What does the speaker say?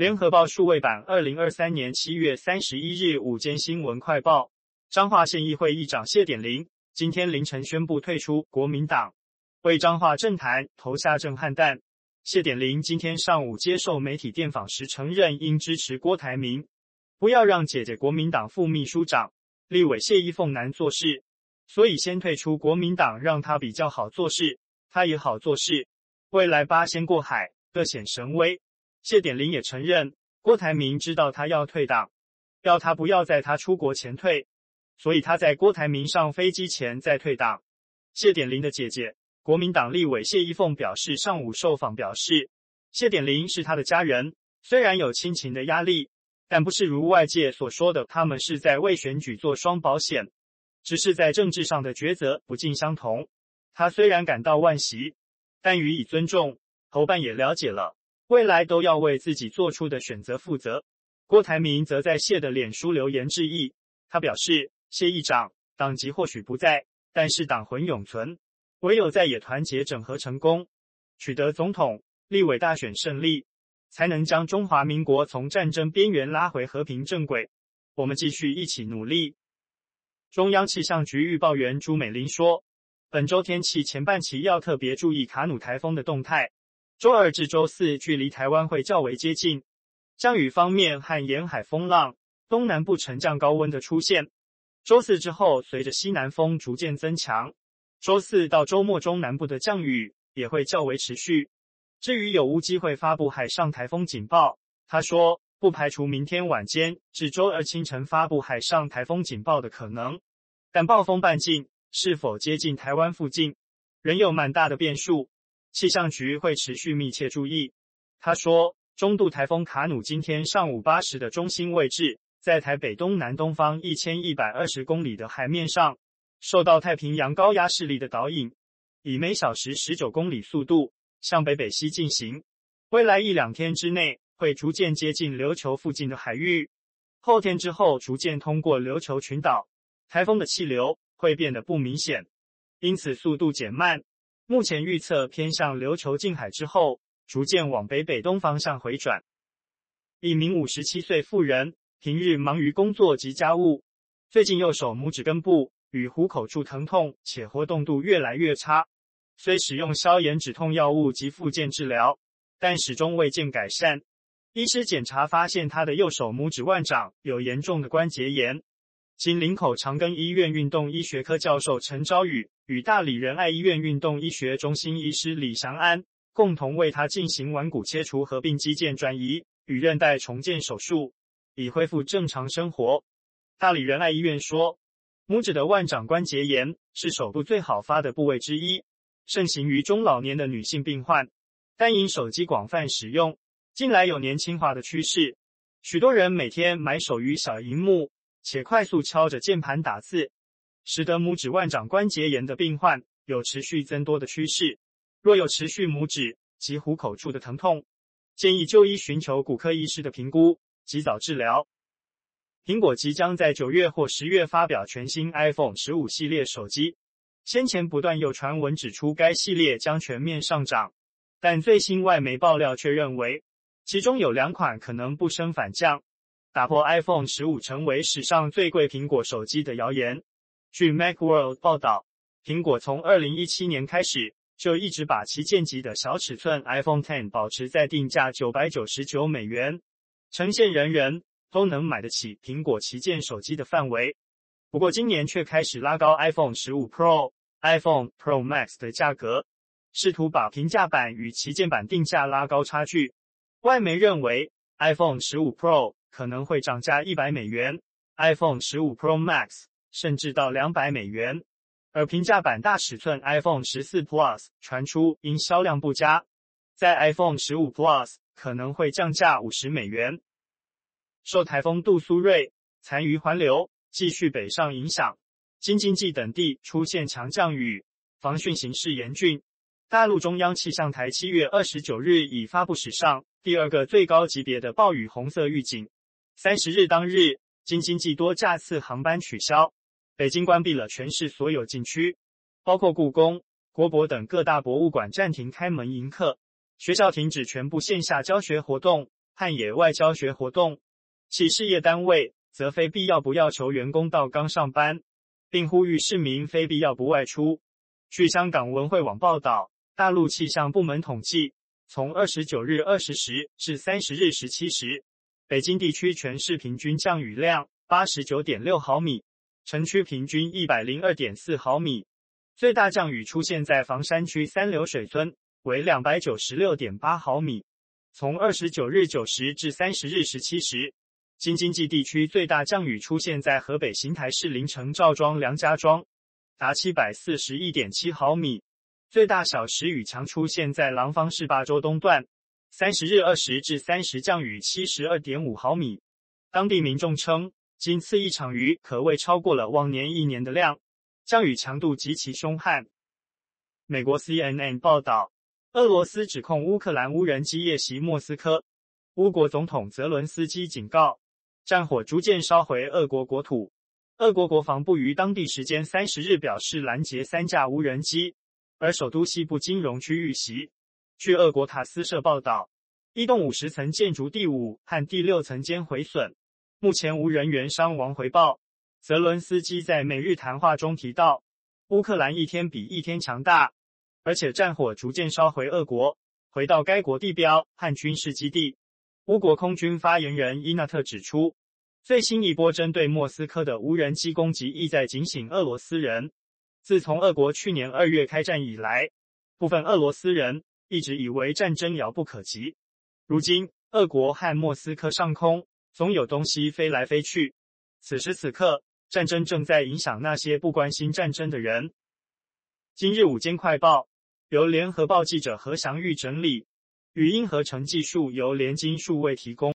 联合报数位版二零二三年七月三十一日午间新闻快报：彰化县议会议长谢典林今天凌晨宣布退出国民党，为彰化政坛投下震撼弹。谢典林今天上午接受媒体电访时承认，应支持郭台铭，不要让姐姐国民党副秘书长立委谢依凤难做事，所以先退出国民党，让他比较好做事，他也好做事。未来八仙过海，各显神威。谢典林也承认，郭台铭知道他要退党，要他不要在他出国前退，所以他在郭台铭上飞机前再退党。谢典林的姐姐，国民党立委谢依凤表示，上午受访表示，谢典林是他的家人，虽然有亲情的压力，但不是如外界所说的，他们是在为选举做双保险，只是在政治上的抉择不尽相同。他虽然感到惋惜。但予以尊重，侯办也了解了，未来都要为自己做出的选择负责。郭台铭则在谢的脸书留言致意，他表示：谢议长，党籍或许不在，但是党魂永存，唯有在野团结整合成功，取得总统、立委大选胜利，才能将中华民国从战争边缘拉回和平正轨。我们继续一起努力。中央气象局预报员朱美玲说。本周天气前半期要特别注意卡努台风的动态。周二至周四距离台湾会较为接近。降雨方面和沿海风浪，东南部沉降高温的出现。周四之后，随着西南风逐渐增强，周四到周末中南部的降雨也会较为持续。至于有无机会发布海上台风警报，他说不排除明天晚间至周二清晨发布海上台风警报的可能，但暴风半径。是否接近台湾附近，仍有蛮大的变数，气象局会持续密切注意。他说，中度台风卡努今天上午八时的中心位置在台北东南东方一千一百二十公里的海面上，受到太平洋高压势力的导引，以每小时十九公里速度向北北西进行。未来一两天之内会逐渐接近琉球附近的海域，后天之后逐渐通过琉球群岛，台风的气流。会变得不明显，因此速度减慢。目前预测偏向琉球近海之后，逐渐往北北东方向回转。一名五十七岁妇人平日忙于工作及家务，最近右手拇指根部与虎口处疼痛，且活动度越来越差。虽使用消炎止痛药物及复健治疗，但始终未见改善。医师检查发现，他的右手拇指腕掌有严重的关节炎。经林口长庚医院运动医学科教授陈昭宇与大理仁爱医院运动医学中心医师李祥安共同为他进行腕骨切除合并肌腱转移与韧带重建手术，已恢复正常生活。大理仁爱医院说，拇指的腕掌关节炎是手部最好发的部位之一，盛行于中老年的女性病患，但因手机广泛使用，近来有年轻化的趋势，许多人每天埋首于小荧幕。且快速敲着键盘打字，使得拇指腕掌关节炎的病患有持续增多的趋势。若有持续拇指及虎口处的疼痛，建议就医寻求骨科医师的评估，及早治疗。苹果即将在九月或十月发表全新 iPhone 十五系列手机，先前不断有传闻指出该系列将全面上涨，但最新外媒爆料却认为，其中有两款可能不升反降。打破 iPhone 十五成为史上最贵苹果手机的谣言。据 Macworld 报道，苹果从二零一七年开始就一直把旗舰级的小尺寸 iPhone Ten 保持在定价九百九十九美元，呈现人人都能买得起苹果旗舰手机的范围。不过今年却开始拉高 iPhone 十五 Pro、iPhone Pro Max 的价格，试图把平价版与旗舰版定价拉高差距。外媒认为 iPhone 十五 Pro。可能会涨价一百美元，iPhone 十五 Pro Max 甚至到两百美元，而平价版大尺寸 iPhone 十四 Plus 传出因销量不佳，在 iPhone 十五 Plus 可能会降价五十美元。受台风杜苏芮残余环流继续北上影响，京津冀等地出现强降雨，防汛形势严峻。大陆中央气象台七月二十九日已发布史上第二个最高级别的暴雨红色预警。三十日当日，京津冀多架次航班取消，北京关闭了全市所有景区，包括故宫、国博等各大博物馆暂停开门迎客，学校停止全部线下教学活动，和野外教学活动，企事业单位则非必要不要求员工到岗上班，并呼吁市民非必要不外出。据香港文汇网报道，大陆气象部门统计，从二十九日二十时至三十日十七时，北京地区全市平均降雨量八十九点六毫米，城区平均一百零二点四毫米。最大降雨出现在房山区三流水村，为两百九十六点八毫米。从二十九日九时至三十日十七时，京津冀地区最大降雨出现在河北邢台市临城赵庄梁家庄，达七百四十一点七毫米。最大小时雨强出现在廊坊市霸州东段，三十日二十至三十降雨七十二点五毫米。当地民众称，仅次一场雨可谓超过了往年一年的量。降雨强度极其凶悍。美国 CNN 报道，俄罗斯指控乌克兰无人机夜袭莫斯科。乌国总统泽伦斯基警告，战火逐渐烧回俄国国土。俄国国防部于当地时间三十日表示拦截三架无人机，而首都西部金融区遇袭。据俄国塔斯社报道，一栋五十层建筑第五和第六层间毁损，目前无人员伤亡回报。泽伦斯基在每日谈话中提到，乌克兰一天比一天强大，而且战火逐渐烧回俄国，回到该国地标和军事基地。乌国空军发言人伊纳特指出，最新一波针对莫斯科的无人机攻击意在警醒俄罗斯人。自从俄国去年二月开战以来，部分俄罗斯人一直以为战争遥不可及。如今，俄国和莫斯科上空总有东西飞来飞去。此时此刻，战争正在影响那些不关心战争的人。今日午间快报由联合报记者何祥玉整理，语音合成技术由联金数位提供。